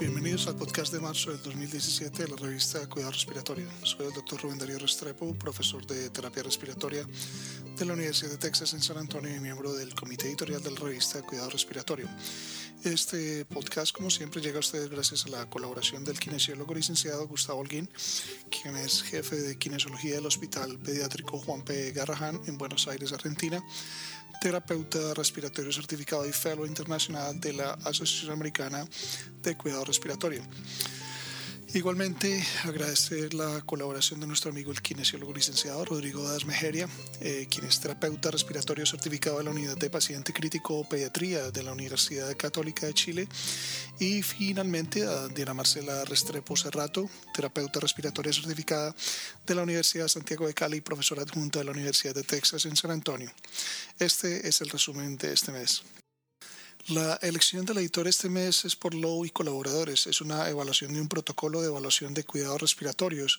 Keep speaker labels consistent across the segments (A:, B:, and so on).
A: Bienvenidos al podcast de marzo del 2017 de la revista Cuidado Respiratorio. Soy el doctor Rubén Darío Restrepo, profesor de terapia respiratoria de la Universidad de Texas en San Antonio y miembro del comité editorial de la revista Cuidado Respiratorio. Este podcast, como siempre, llega a ustedes gracias a la colaboración del kinesiólogo licenciado Gustavo Holguín, quien es jefe de kinesiología del Hospital Pediátrico Juan P. Garrahan en Buenos Aires, Argentina, terapeuta respiratorio certificado y fellow internacional de la Asociación Americana de Cuidado Respiratorio. Igualmente, agradecer la colaboración de nuestro amigo el kinesiólogo licenciado Rodrigo Das Mejeria, eh, quien es terapeuta respiratorio certificado de la Unidad de Paciente Crítico Pediatría de la Universidad Católica de Chile. Y finalmente, a Diana Marcela Restrepo Cerrato, terapeuta respiratoria certificada de la Universidad de Santiago de Cali y profesora adjunta de la Universidad de Texas en San Antonio. Este es el resumen de este mes. La elección del editor este mes es por Lowe y colaboradores. Es una evaluación de un protocolo de evaluación de cuidados respiratorios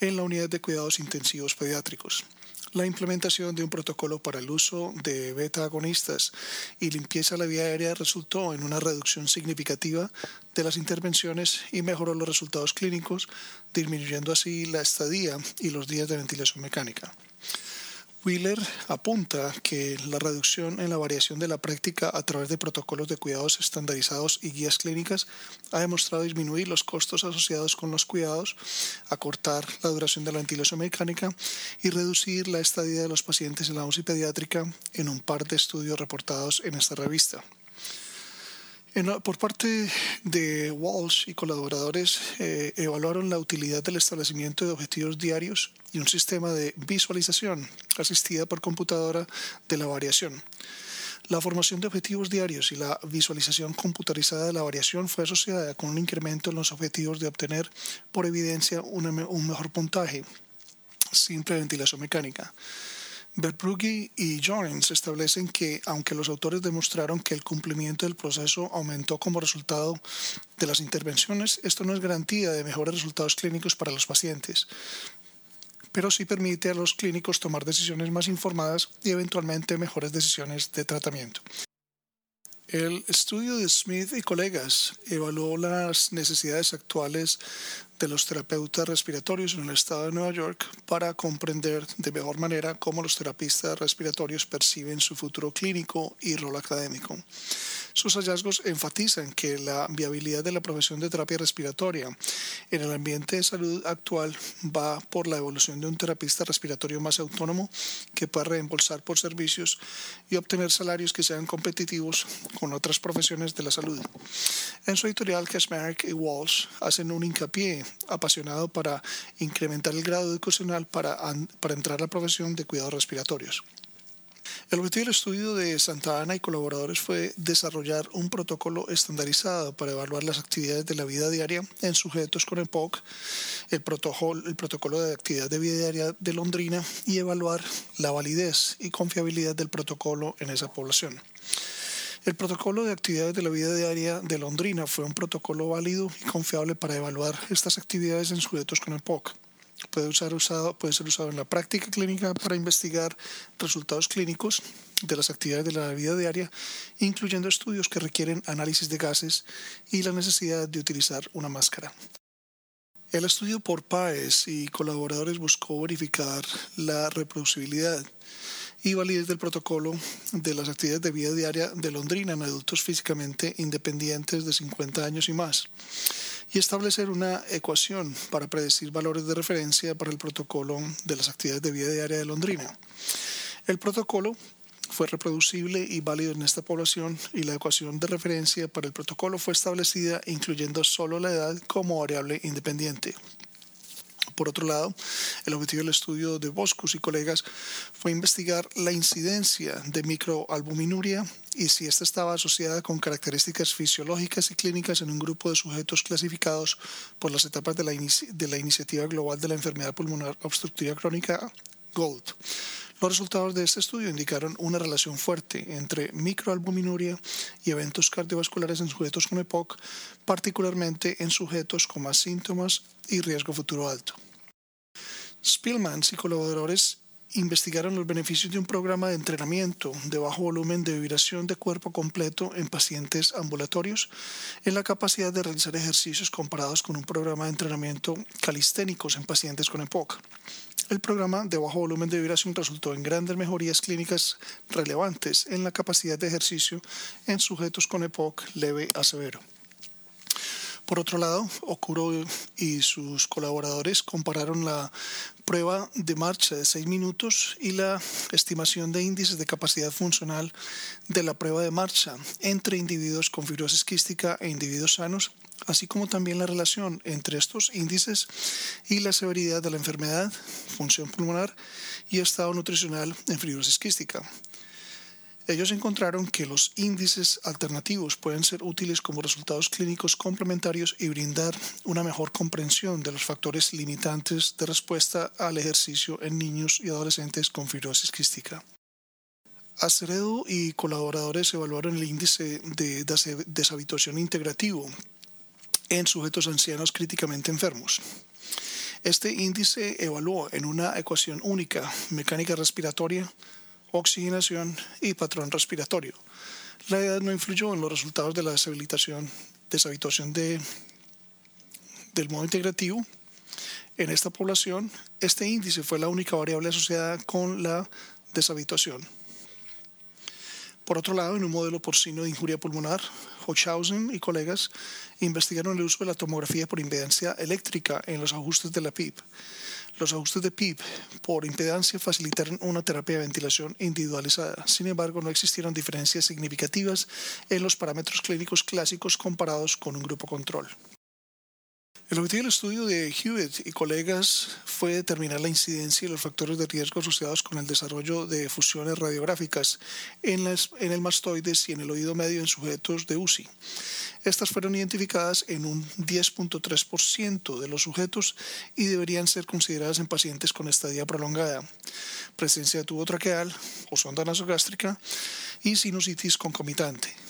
A: en la unidad de cuidados intensivos pediátricos. La implementación de un protocolo para el uso de beta-agonistas y limpieza de la vía aérea resultó en una reducción significativa de las intervenciones y mejoró los resultados clínicos, disminuyendo así la estadía y los días de ventilación mecánica. Wheeler apunta que la reducción en la variación de la práctica a través de protocolos de cuidados estandarizados y guías clínicas ha demostrado disminuir los costos asociados con los cuidados, acortar la duración de la ventilación mecánica y reducir la estadía de los pacientes en la UCI pediátrica en un par de estudios reportados en esta revista por parte de Walsh y colaboradores, eh, evaluaron la utilidad del establecimiento de objetivos diarios y un sistema de visualización asistida por computadora de la variación. La formación de objetivos diarios y la visualización computarizada de la variación fue asociada con un incremento en los objetivos de obtener, por evidencia, un mejor puntaje sin preventilación mecánica. Verbrugge y Jones establecen que, aunque los autores demostraron que el cumplimiento del proceso aumentó como resultado de las intervenciones, esto no es garantía de mejores resultados clínicos para los pacientes, pero sí permite a los clínicos tomar decisiones más informadas y eventualmente mejores decisiones de tratamiento. El estudio de Smith y colegas evaluó las necesidades actuales de los terapeutas respiratorios en el estado de Nueva York para comprender de mejor manera cómo los terapistas respiratorios perciben su futuro clínico y rol académico. Sus hallazgos enfatizan que la viabilidad de la profesión de terapia respiratoria en el ambiente de salud actual va por la evolución de un terapista respiratorio más autónomo que pueda reembolsar por servicios y obtener salarios que sean competitivos con otras profesiones de la salud. En su editorial, Kasmarek y Walsh hacen un hincapié apasionado para incrementar el grado educacional para, para entrar a la profesión de cuidados respiratorios. El objetivo del estudio de Santa Ana y colaboradores fue desarrollar un protocolo estandarizado para evaluar las actividades de la vida diaria en sujetos con EPOC, el protocolo, el protocolo de actividad de vida diaria de Londrina y evaluar la validez y confiabilidad del protocolo en esa población. El protocolo de actividades de la vida diaria de Londrina fue un protocolo válido y confiable para evaluar estas actividades en sujetos con EPOC. Puede, puede ser usado en la práctica clínica para investigar resultados clínicos de las actividades de la vida diaria, incluyendo estudios que requieren análisis de gases y la necesidad de utilizar una máscara. El estudio por PAES y colaboradores buscó verificar la reproducibilidad y validez del protocolo de las actividades de vida diaria de Londrina en adultos físicamente independientes de 50 años y más y establecer una ecuación para predecir valores de referencia para el protocolo de las actividades de vida diaria de Londrina. El protocolo fue reproducible y válido en esta población y la ecuación de referencia para el protocolo fue establecida incluyendo solo la edad como variable independiente. Por otro lado, el objetivo del estudio de Boscus y colegas fue investigar la incidencia de microalbuminuria y si ésta estaba asociada con características fisiológicas y clínicas en un grupo de sujetos clasificados por las etapas de la, de la Iniciativa Global de la Enfermedad Pulmonar Obstructiva Crónica, GOLD. Los resultados de este estudio indicaron una relación fuerte entre microalbuminuria y eventos cardiovasculares en sujetos con EPOC, particularmente en sujetos con más síntomas y riesgo futuro alto. Spillman y colaboradores investigaron los beneficios de un programa de entrenamiento de bajo volumen de vibración de cuerpo completo en pacientes ambulatorios en la capacidad de realizar ejercicios comparados con un programa de entrenamiento calisténicos en pacientes con EPOC. El programa de bajo volumen de vibración resultó en grandes mejorías clínicas relevantes en la capacidad de ejercicio en sujetos con EPOC leve a severo. Por otro lado, Okuro y sus colaboradores compararon la prueba de marcha de 6 minutos y la estimación de índices de capacidad funcional de la prueba de marcha entre individuos con fibrosis quística e individuos sanos, así como también la relación entre estos índices y la severidad de la enfermedad, función pulmonar y estado nutricional en fibrosis quística. Ellos encontraron que los índices alternativos pueden ser útiles como resultados clínicos complementarios y brindar una mejor comprensión de los factores limitantes de respuesta al ejercicio en niños y adolescentes con fibrosis quística. Aceredo y colaboradores evaluaron el índice de deshabituación integrativo en sujetos ancianos críticamente enfermos. Este índice evaluó en una ecuación única mecánica respiratoria, oxigenación y patrón respiratorio. La edad no influyó en los resultados de la deshabilitación, deshabituación de, del modo integrativo. En esta población, este índice fue la única variable asociada con la deshabituación. Por otro lado, en un modelo porcino de injuria pulmonar, Hochhausen y colegas investigaron el uso de la tomografía por impedancia eléctrica en los ajustes de la PIP. Los ajustes de PIP por impedancia facilitaron una terapia de ventilación individualizada. Sin embargo, no existieron diferencias significativas en los parámetros clínicos clásicos comparados con un grupo control. El objetivo del estudio de Hewitt y colegas fue determinar la incidencia y los factores de riesgo asociados con el desarrollo de fusiones radiográficas en, el mastoides y en el oído medio en sujetos de UCI. Estas fueron identificadas en un 10.3% de los sujetos y deberían ser consideradas en pacientes con estadía prolongada, presencia de tubo traqueal o sonda nasogástrica y sinusitis concomitante.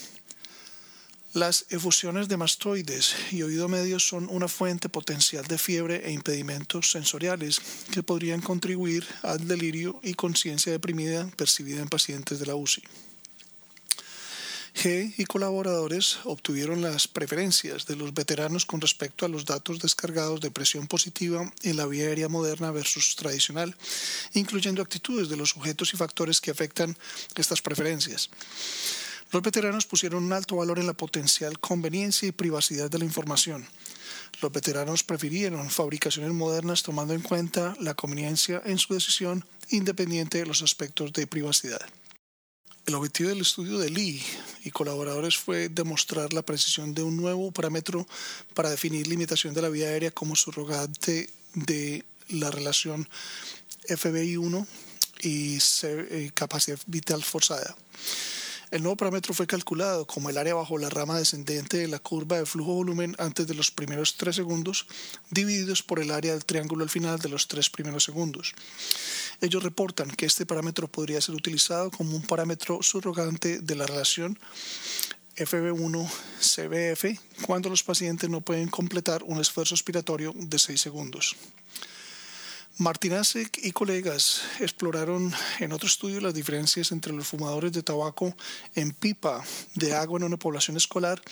A: Las efusiones de mastoides y oído medio son una fuente potencial de fiebre e impedimentos sensoriales que podrían contribuir al delirio y conciencia deprimida percibida en pacientes de la UCI. G y colaboradores obtuvieron las preferencias de los veteranos con respecto a los datos descargados de presión positiva en la vía aérea moderna versus tradicional, incluyendo actitudes de los sujetos y factores que afectan estas preferencias. Los veteranos pusieron un alto valor en la potencial conveniencia y privacidad de la información. Los veteranos prefirieron fabricaciones modernas tomando en cuenta la conveniencia en su decisión independiente de los aspectos de privacidad. El objetivo del estudio de Lee y colaboradores fue demostrar la precisión de un nuevo parámetro para definir limitación de la vía aérea como surrogante de la relación FBI1 y eh, capacidad vital forzada. El nuevo parámetro fue calculado como el área bajo la rama descendente de la curva de flujo-volumen antes de los primeros tres segundos, divididos por el área del triángulo al final de los tres primeros segundos. Ellos reportan que este parámetro podría ser utilizado como un parámetro subrogante de la relación FB1-CBF cuando los pacientes no pueden completar un esfuerzo expiratorio de 6 segundos. Martinasek y colegas exploraron en otro estudio las diferencias entre los fumadores de tabaco en pipa de agua en una población escolar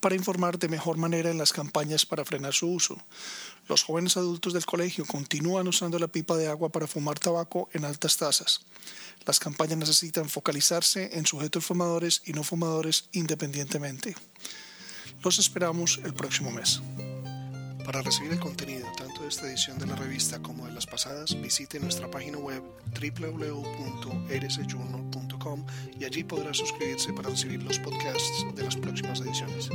A: para informar de mejor manera en las campañas para frenar su uso. Los jóvenes adultos del colegio continúan usando la pipa de agua para fumar tabaco en altas tasas. Las campañas necesitan focalizarse en sujetos fumadores y no fumadores independientemente. Los esperamos el próximo mes. Para recibir el contenido tanto de esta edición de la revista como de las pasadas, visite nuestra página web www.rsjournal.com y allí podrá suscribirse para recibir los podcasts de las próximas ediciones.